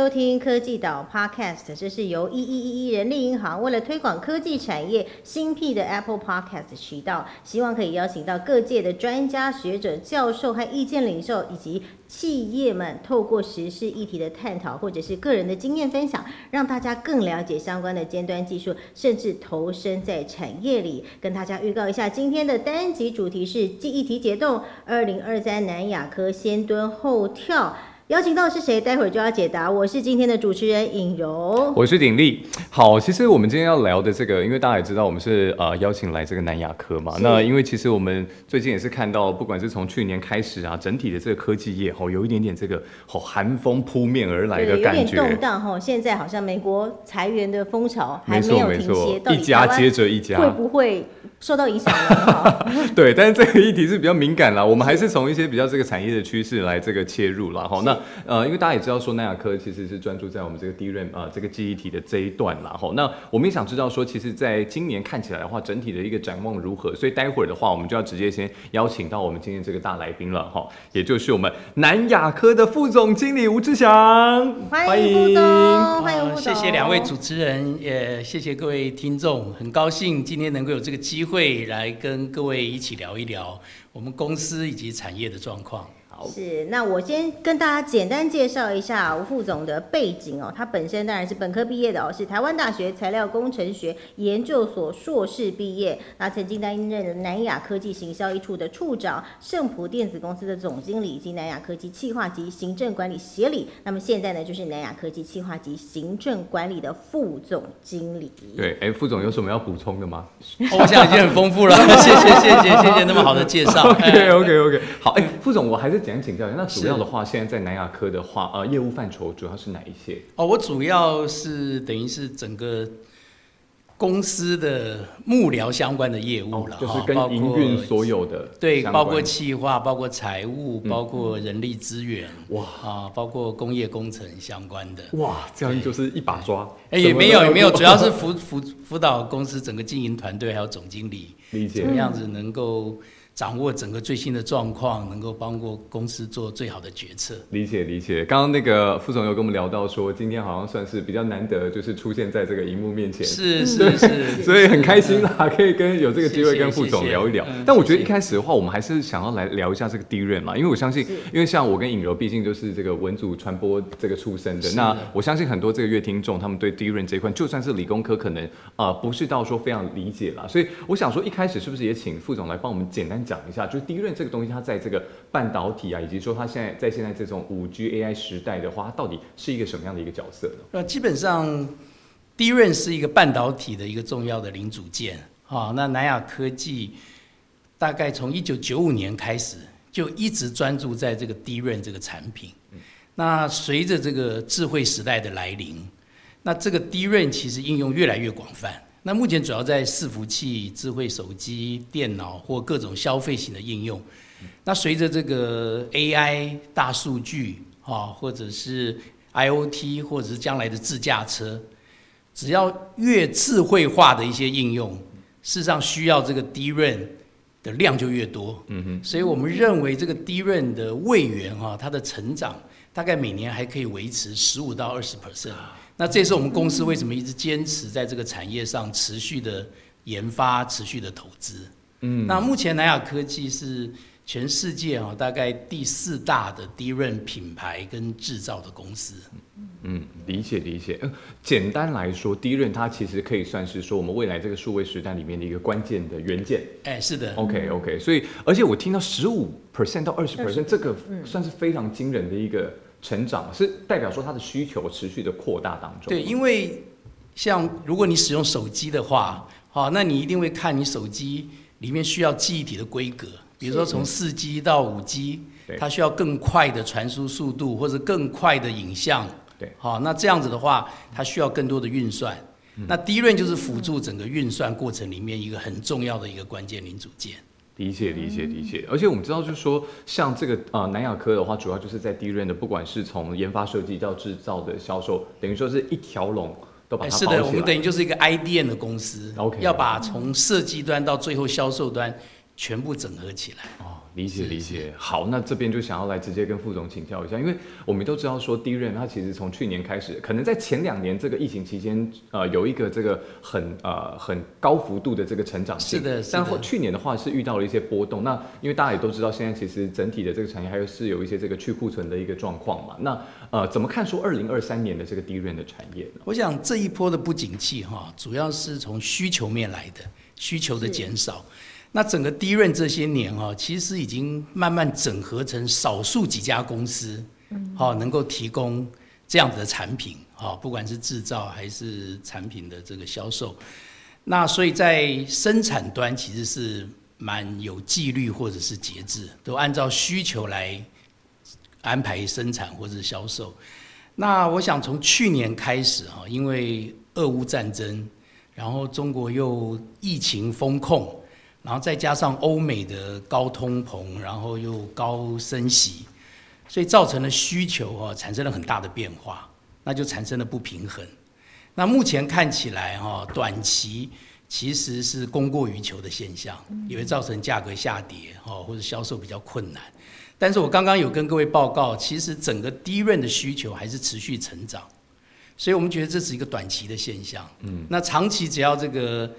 收听科技岛 Podcast，这是由一一一一人力银行为了推广科技产业新辟的 Apple Podcast 渠道，希望可以邀请到各界的专家学者、教授和意见领袖，以及企业们，透过时事议题的探讨，或者是个人的经验分享，让大家更了解相关的尖端技术，甚至投身在产业里。跟大家预告一下，今天的单集主题是记忆体解冻，二零二三南亚科先蹲后跳。邀请到的是谁？待会儿就要解答。我是今天的主持人尹柔，我是鼎力。好，其实我们今天要聊的这个，因为大家也知道，我们是呃邀请来这个南亚科嘛。那因为其实我们最近也是看到，不管是从去年开始啊，整体的这个科技业哦，有一点点这个哦寒风扑面而来的感觉，有点动荡哈。现在好像美国裁员的风潮还没有停歇，一家接着一家，会不会？受到影响了，对，但是这个议题是比较敏感啦，我们还是从一些比较这个产业的趋势来这个切入了哈。那呃，因为大家也知道说，南亚科其实是专注在我们这个 DRAM 啊这个记忆体的这一段啦哈。那我们也想知道说，其实在今年看起来的话，整体的一个展望如何？所以待会儿的话，我们就要直接先邀请到我们今天这个大来宾了哈，也就是我们南亚科的副总经理吴志祥，欢迎副总，欢迎副总，谢谢两位主持人，也谢谢各位听众，很高兴今天能够有这个机会。会来跟各位一起聊一聊我们公司以及产业的状况。是，那我先跟大家简单介绍一下吴副总的背景哦。他本身当然是本科毕业的哦，是台湾大学材料工程学研究所硕士毕业。那曾经担任南亚科技行销一处的处长，盛普电子公司的总经理，以及南亚科技企划及行政管理协理。那么现在呢，就是南亚科技企划及行政管理的副总经理。对，哎，副总有什么要补充的吗？我想已经很丰富了，谢谢谢谢谢谢那么好的介绍。OK OK OK，好，哎，副总，我还是讲。想请教一下，那主要的话，现在在南亚科的话，呃，业务范畴主要是哪一些？哦，我主要是等于是整个公司的幕僚相关的业务了，就是跟营运所有的对，包括企划、包括财务、包括人力资源，哇啊，包括工业工程相关的，哇，这样就是一把抓。哎，也没有也没有，主要是辅辅辅导公司整个经营团队还有总经理，理解怎么样子能够。掌握整个最新的状况，能够帮过公司做最好的决策。理解理解。刚刚那个副总有跟我们聊到说，今天好像算是比较难得，就是出现在这个荧幕面前。是是是。所以很开心啦，可以跟有这个机会跟副总聊一聊。但我觉得一开始的话，我们还是想要来聊一下这个 DRAM 嘛，因为我相信，因为像我跟尹柔，毕竟就是这个文组传播这个出身的。那我相信很多这个乐听众，他们对 DRAM 这一块，就算是理工科，可能啊不是到说非常理解啦。所以我想说，一开始是不是也请副总来帮我们简单讲一下，就是 DRAM。这个东西，它在这个半导体啊，以及说它现在在现在这种五 G AI 时代的话，它到底是一个什么样的一个角色呢？那，基本上，DRAM 是一个半导体的一个重要的零组件。好，那南亚科技大概从一九九五年开始就一直专注在这个 DRAM 这个产品。那随着这个智慧时代的来临，那这个 DRAM 其实应用越来越广泛。那目前主要在伺服器、智慧手机、电脑或各种消费型的应用。那随着这个 AI、大数据啊，或者是 IOT，或者是将来的自驾车，只要越智慧化的一些应用，事实上需要这个 DRAM 的量就越多。嗯哼。所以我们认为这个 DRAM 的位元哈，它的成长大概每年还可以维持十五到二十 percent。那这是我们公司为什么一直坚持在这个产业上持续的研发、持续的投资。嗯，那目前南亚科技是全世界啊大概第四大的低润品牌跟制造的公司。嗯，理解理解。嗯，简单来说，低润它其实可以算是说我们未来这个数位时代里面的一个关键的元件。哎，是的。OK OK，所以而且我听到十五 percent 到二十 percent，这个算是非常惊人的一个。成长是代表说它的需求持续的扩大当中。对，因为像如果你使用手机的话，好，那你一定会看你手机里面需要记忆体的规格，比如说从四 G 到五 G，它需要更快的传输速度或者更快的影像。对，好，那这样子的话，它需要更多的运算。那 DRAM 就是辅助整个运算过程里面一个很重要的一个关键零组件。理解理解理解，而且我们知道，就是说，像这个呃南亚科的话，主要就是在 DRAM 的，不管是从研发设计到制造的销售，等于说是一条龙都把它是的，我们等于就是一个 IDM 的公司，OK，要把从设计端到最后销售端全部整合起来。哦，理解理解。好，那这边就想要来直接跟副总请教一下，因为我们都知道说低润它其实从去年开始，可能在前两年这个疫情期间，呃，有一个这个很呃很高幅度的这个成长性。是的，但后去年的话是遇到了一些波动。那因为大家也都知道，现在其实整体的这个产业还有是有一些这个去库存的一个状况嘛。那呃，怎么看说二零二三年的这个低润的产业呢？我想这一波的不景气哈，主要是从需求面来的，需求的减少。那整个低润这些年哈，其实已经慢慢整合成少数几家公司，好能够提供这样子的产品，好不管是制造还是产品的这个销售。那所以在生产端其实是蛮有纪律或者是节制，都按照需求来安排生产或者销售。那我想从去年开始哈，因为俄乌战争，然后中国又疫情封控。然后再加上欧美的高通膨，然后又高升息，所以造成了需求啊产生了很大的变化，那就产生了不平衡。那目前看起来哈，短期其实是供过于求的现象，也会造成价格下跌哈，或者销售比较困难。但是我刚刚有跟各位报告，其实整个低润的需求还是持续成长，所以我们觉得这是一个短期的现象。嗯，那长期只要这个。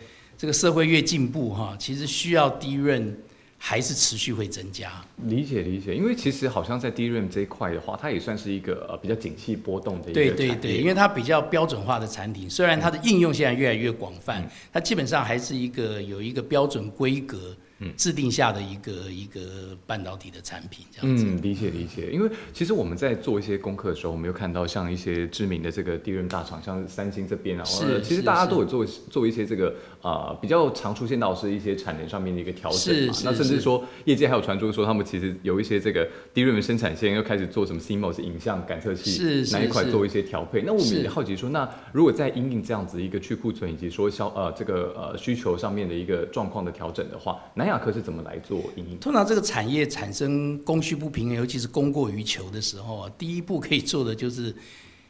这个社会越进步哈，其实需要低润还是持续会增加。理解理解，因为其实好像在低润这一块的话，它也算是一个呃比较景气波动的一个对对对，因为它比较标准化的产品，虽然它的应用现在越来越广泛，它基本上还是一个有一个标准规格。制定下的一个一个半导体的产品，这样子。嗯，理解理解。因为其实我们在做一些功课的时候，我们有看到像一些知名的这个低润大厂，像三星这边啊，是，其实大家都有做做一些这个啊比较常出现到是一些产能上面的一个调整嘛。那甚至说业界还有传出说，他们其实有一些这个低润的生产线又开始做什么 CMOS 影像感测器那一块做一些调配。那我们也好奇说，那如果在因应这样子一个去库存以及说消呃这个呃需求上面的一个状况的调整的话，南亚科是怎么来？做通常这个产业产生供需不平衡，尤其是供过于求的时候啊，第一步可以做的就是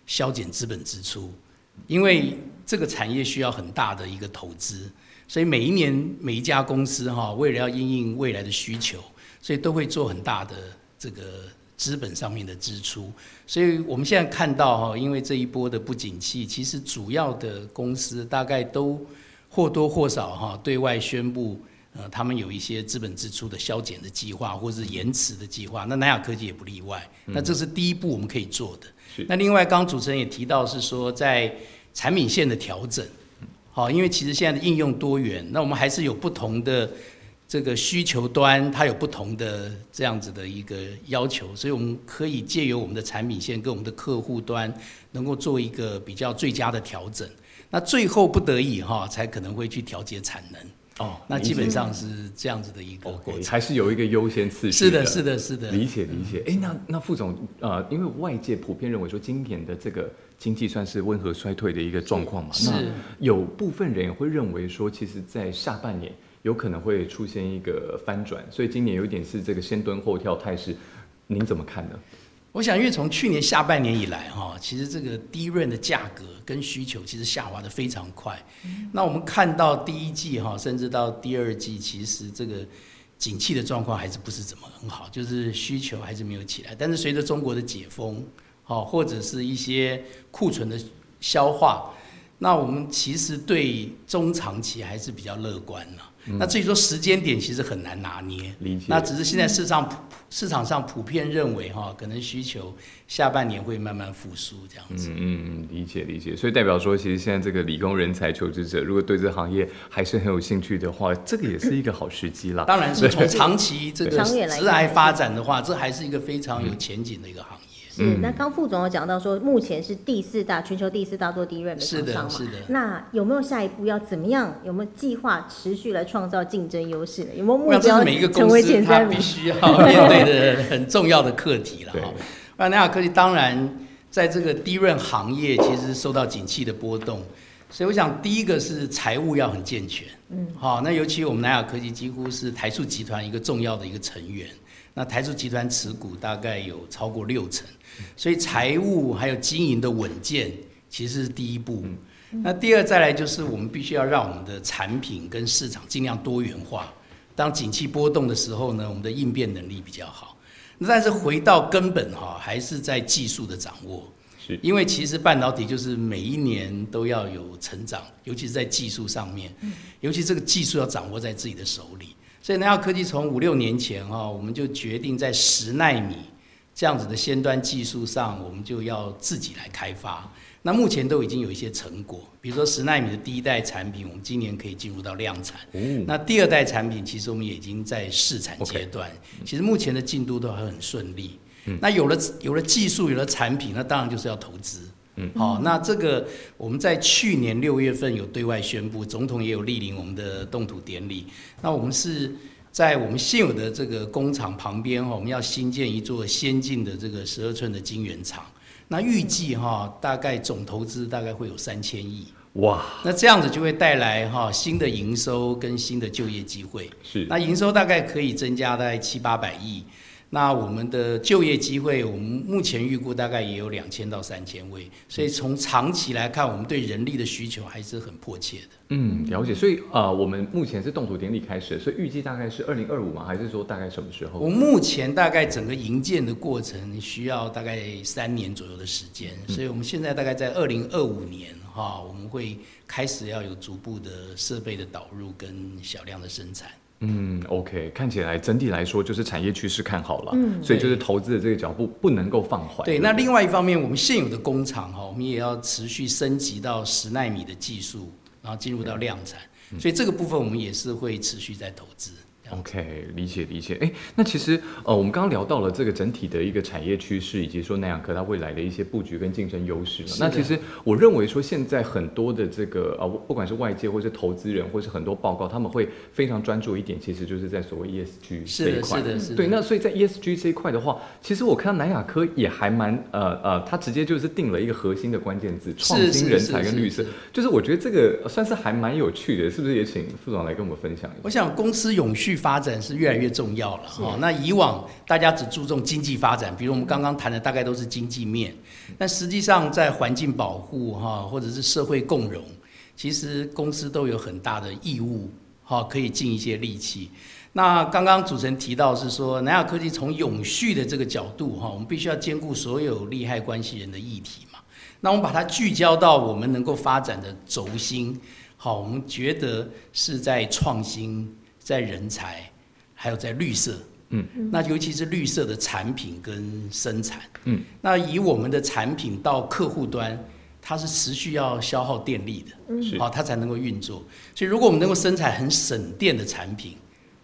削减资本支出，因为这个产业需要很大的一个投资，所以每一年每一家公司哈，为了要应应未来的需求，所以都会做很大的这个资本上面的支出。所以我们现在看到哈，因为这一波的不景气，其实主要的公司大概都或多或少哈对外宣布。呃，他们有一些资本支出的削减的计划，或者是延迟的计划，那南亚科技也不例外。那这是第一步我们可以做的。那另外，刚刚主持人也提到是说，在产品线的调整，好，因为其实现在的应用多元，那我们还是有不同的这个需求端，它有不同的这样子的一个要求，所以我们可以借由我们的产品线跟我们的客户端，能够做一个比较最佳的调整。那最后不得已哈，才可能会去调节产能。哦，那基本上是这样子的一个过程，还是有一个优先次序。是的，是的，是的。理解，理解。哎，那那副总，呃，因为外界普遍认为说今年的这个经济算是温和衰退的一个状况嘛，那有部分人也会认为说，其实，在下半年有可能会出现一个翻转，所以今年有一点是这个先蹲后跳态势，您怎么看呢？我想，因为从去年下半年以来，哈，其实这个低润的价格跟需求其实下滑的非常快。那我们看到第一季哈，甚至到第二季，其实这个景气的状况还是不是怎么很好，就是需求还是没有起来。但是随着中国的解封，哦，或者是一些库存的消化，那我们其实对中长期还是比较乐观了。那至于说时间点，其实很难拿捏。理解。那只是现在市场普市场上普遍认为哈，可能需求下半年会慢慢复苏这样子。嗯嗯，理解理解。所以代表说，其实现在这个理工人才求职者，如果对这个行业还是很有兴趣的话，这个也是一个好时机啦。当然是从长期这个直来发展的话，这还是一个非常有前景的一个行业。是，那刚副总有讲到说，目前是第四大全球第四大做低润的厂商嘛？是的，是的。那有没有下一步要怎么样？有没有计划持续来创造竞争优势呢？有没有目标成为前三名？必须要面对的很重要的课题了哈。那南亚科技当然在这个低润行业，其实受到景气的波动，所以我想第一个是财务要很健全。嗯，好，那尤其我们南亚科技几乎是台塑集团一个重要的一个成员。那台塑集团持股大概有超过六成，所以财务还有经营的稳健，其实是第一步。那第二再来就是我们必须要让我们的产品跟市场尽量多元化。当景气波动的时候呢，我们的应变能力比较好。但是回到根本哈，还是在技术的掌握。是，因为其实半导体就是每一年都要有成长，尤其是在技术上面，尤其这个技术要掌握在自己的手里。所以南亚科技从五六年前哈，我们就决定在十纳米这样子的先端技术上，我们就要自己来开发。那目前都已经有一些成果，比如说十纳米的第一代产品，我们今年可以进入到量产。那第二代产品，其实我们也已经在试产阶段。其实目前的进度都还很顺利。那有了有了技术，有了产品，那当然就是要投资。嗯，好，那这个我们在去年六月份有对外宣布，总统也有莅临我们的动土典礼。那我们是在我们现有的这个工厂旁边哈，我们要新建一座先进的这个十二寸的晶圆厂。那预计哈，大概总投资大概会有三千亿。哇！那这样子就会带来哈新的营收跟新的就业机会。是。那营收大概可以增加大概七八百亿。那我们的就业机会，我们目前预估大概也有两千到三千位，所以从长期来看，我们对人力的需求还是很迫切的。嗯，了解。所以呃，我们目前是动土典礼开始，所以预计大概是二零二五吗？还是说大概什么时候？我目前大概整个营建的过程需要大概三年左右的时间，所以我们现在大概在二零二五年哈，我们会开始要有逐步的设备的导入跟小量的生产。嗯，OK，看起来整体来说就是产业趋势看好了，嗯，所以就是投资的这个脚步不能够放缓。对，那另外一方面，我们现有的工厂哈，我们也要持续升级到十纳米的技术，然后进入到量产，所以这个部分我们也是会持续在投资。OK，理解理解。哎，那其实呃，我们刚刚聊到了这个整体的一个产业趋势，以及说南亚科它未来的一些布局跟竞争优势。那其实我认为说，现在很多的这个呃，不管是外界或是投资人，或是很多报告，他们会非常专注一点，其实就是在所谓 ESG 这一块。是的，是的，对。那所以在 ESG 这一块的话，其实我看到南亚科也还蛮呃呃，它直接就是定了一个核心的关键字：创新、人才跟绿色。就是我觉得这个算是还蛮有趣的，是不是？也请副总来跟我们分享一下。我想公司永续。发展是越来越重要了哈。那以往大家只注重经济发展，比如我们刚刚谈的大概都是经济面，但实际上在环境保护哈，或者是社会共荣，其实公司都有很大的义务哈，可以尽一些力气。那刚刚主持人提到是说，南亚科技从永续的这个角度哈，我们必须要兼顾所有利害关系人的议题嘛。那我们把它聚焦到我们能够发展的轴心，好，我们觉得是在创新。在人才，还有在绿色，嗯，那尤其是绿色的产品跟生产，嗯，那以我们的产品到客户端，它是持续要消耗电力的，嗯，好，它才能够运作。所以，如果我们能够生产很省电的产品，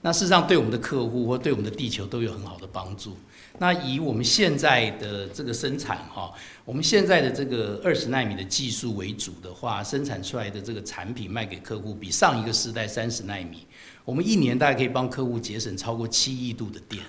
那事实上对我们的客户或对我们的地球都有很好的帮助。那以我们现在的这个生产哈，我们现在的这个二十纳米的技术为主的话，生产出来的这个产品卖给客户，比上一个时代三十纳米。我们一年大概可以帮客户节省超过七亿度的电，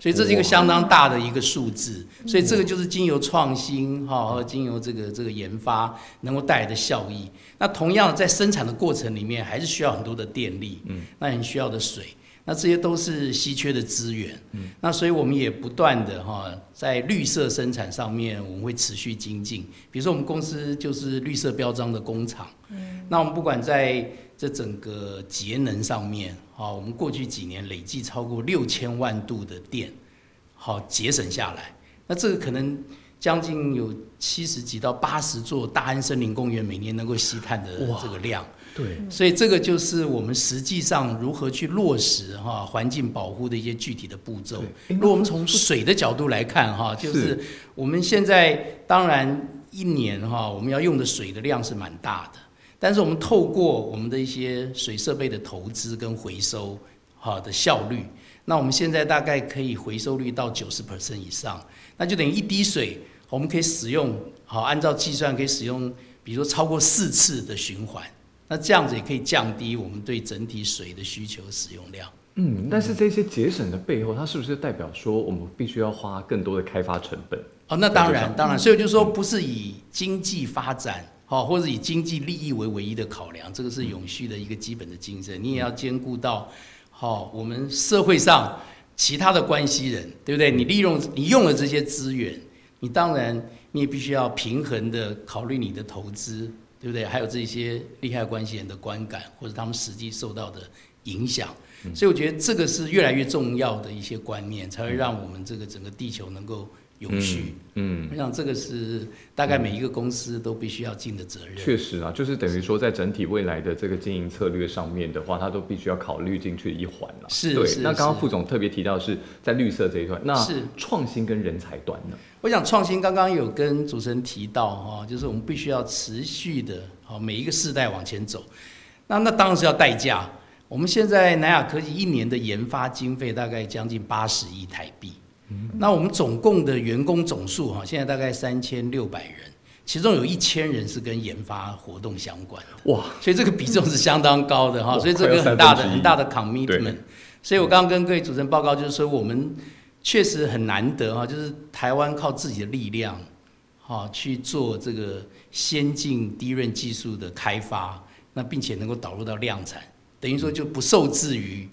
所以这是一个相当大的一个数字。所以这个就是经由创新哈和经由这个这个研发能够带来的效益。那同样在生产的过程里面，还是需要很多的电力，嗯，那你需要的水，那这些都是稀缺的资源。嗯，那所以我们也不断的哈在绿色生产上面，我们会持续精进。比如说我们公司就是绿色标章的工厂，嗯，那我们不管在这整个节能上面，啊，我们过去几年累计超过六千万度的电，好节省下来。那这个可能将近有七十几到八十座大安森林公园每年能够吸碳的这个量。对，所以这个就是我们实际上如何去落实哈环境保护的一些具体的步骤。如果我们从水的角度来看哈，就是我们现在当然一年哈我们要用的水的量是蛮大的。但是我们透过我们的一些水设备的投资跟回收，好的效率，那我们现在大概可以回收率到九十 percent 以上，那就等于一滴水我们可以使用，好按照计算可以使用，比如说超过四次的循环，那这样子也可以降低我们对整体水的需求使用量。嗯，但是这些节省的背后，它是不是代表说我们必须要花更多的开发成本？哦，那当然当然，所以就是说不是以经济发展。好，或者以经济利益为唯一的考量，这个是永续的一个基本的精神。你也要兼顾到，好，我们社会上其他的关系人，对不对？你利用你用了这些资源，你当然你也必须要平衡的考虑你的投资，对对不对？还有这些利害关系人的观感，或者他们实际受到的影响。所以我觉得这个是越来越重要的一些观念，才会让我们这个整个地球能够。永续，嗯，我想这个是大概每一个公司都必须要尽的责任。确实啊，就是等于说，在整体未来的这个经营策略上面的话，它都必须要考虑进去一环了。是，对。那刚刚副总特别提到是在绿色这一段，那是创新跟人才端呢？我想创新刚刚有跟主持人提到哈，就是我们必须要持续的，好每一个世代往前走。那那当然是要代价。我们现在南亚科技一年的研发经费大概将近八十亿台币。那我们总共的员工总数哈，现在大概三千六百人，其中有一千人是跟研发活动相关的哇，所以这个比重是相当高的哈，所以这个很大的很大的 commitment。所以我刚刚跟各位主持人报告，就是说我们确实很难得哈，就是台湾靠自己的力量哈去做这个先进低润技术的开发，那并且能够导入到量产，等于说就不受制于。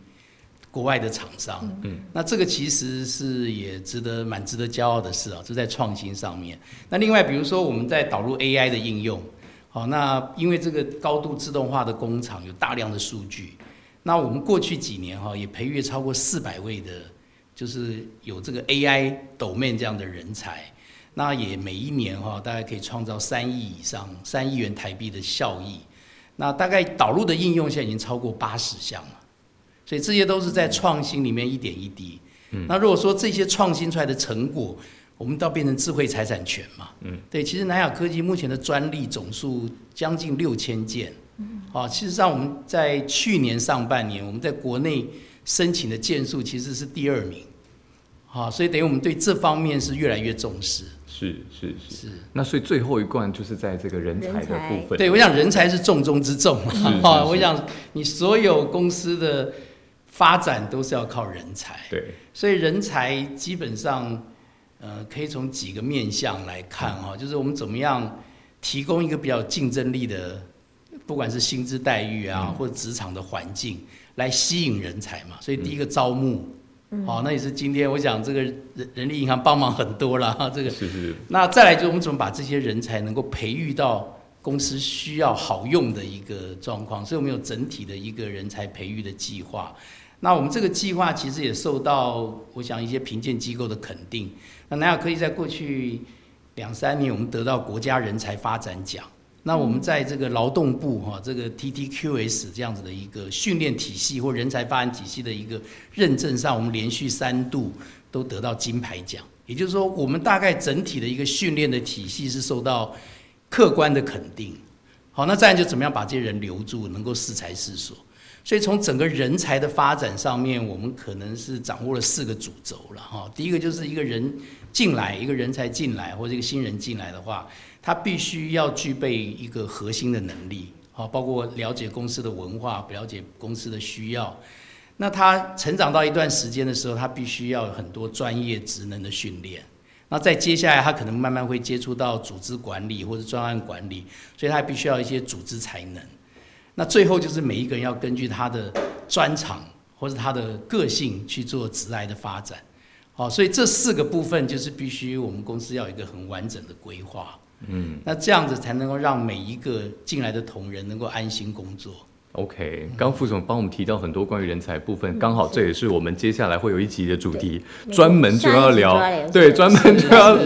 国外的厂商，嗯，那这个其实是也值得蛮值得骄傲的事啊，这在创新上面。那另外，比如说我们在导入 AI 的应用，好，那因为这个高度自动化的工厂有大量的数据，那我们过去几年哈也培育超过四百位的，就是有这个 AI 斗面这样的人才，那也每一年哈大概可以创造三亿以上三亿元台币的效益，那大概导入的应用现在已经超过八十项了。所以这些都是在创新里面一点一滴。嗯，那如果说这些创新出来的成果，我们倒变成智慧财产权嘛？嗯，对，其实南亚科技目前的专利总数将近六千件。嗯，好，事实上我们在去年上半年，我们在国内申请的件数其实是第二名。好，所以等于我们对这方面是越来越重视。是是是。那所以最后一关就是在这个人才的部分。对，我想人才是重中之重。哈，我想你所有公司的。发展都是要靠人才，对，所以人才基本上，呃，可以从几个面向来看哈，就是我们怎么样提供一个比较竞争力的，不管是薪资待遇啊，或者职场的环境，来吸引人才嘛。所以第一个招募，好，那也是今天我想这个人人力银行帮忙很多了哈，这个是是。那再来就是我们怎么把这些人才能够培育到公司需要好用的一个状况，所以我们有整体的一个人才培育的计划。那我们这个计划其实也受到我想一些评鉴机构的肯定。那南亚科技在过去两三年，我们得到国家人才发展奖。那我们在这个劳动部哈，这个 TTQS 这样子的一个训练体系或人才发展体系的一个认证上，我们连续三度都得到金牌奖。也就是说，我们大概整体的一个训练的体系是受到客观的肯定。好，那再就怎么样把这些人留住，能够适才适所。所以从整个人才的发展上面，我们可能是掌握了四个主轴了哈。第一个就是一个人进来，一个人才进来，或者一个新人进来的话，他必须要具备一个核心的能力，好，包括了解公司的文化，了解公司的需要。那他成长到一段时间的时候，他必须要有很多专业职能的训练。那在接下来，他可能慢慢会接触到组织管理或者专案管理，所以他必须要一些组织才能。那最后就是每一个人要根据他的专长或者他的个性去做职来的发展，好，所以这四个部分就是必须我们公司要有一个很完整的规划，嗯，那这样子才能够让每一个进来的同仁能够安心工作。OK，刚副总帮我们提到很多关于人才部分，刚好这也是我们接下来会有一集的主题，专门就要聊，对，专门就要，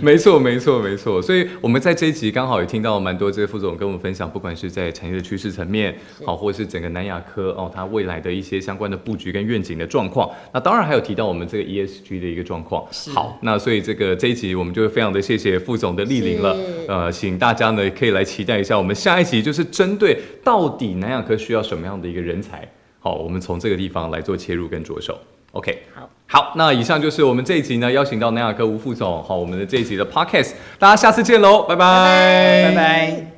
没错，没错，没错。所以我们在这一集刚好也听到蛮多这些副总跟我们分享，不管是在产业的趋势层面，好，或者是整个南亚科哦，它未来的一些相关的布局跟愿景的状况。那当然还有提到我们这个 ESG 的一个状况。好，那所以这个这一集我们就非常的谢谢副总的莅临了。呃，请大家呢可以来期待一下，我们下一集就是针对到底南亚科。需要什么样的一个人才？好，我们从这个地方来做切入跟着手。OK，好，好，那以上就是我们这一集呢，邀请到南亚科吴副总，好，我们的这一集的 Podcast，大家下次见喽，拜拜，拜拜。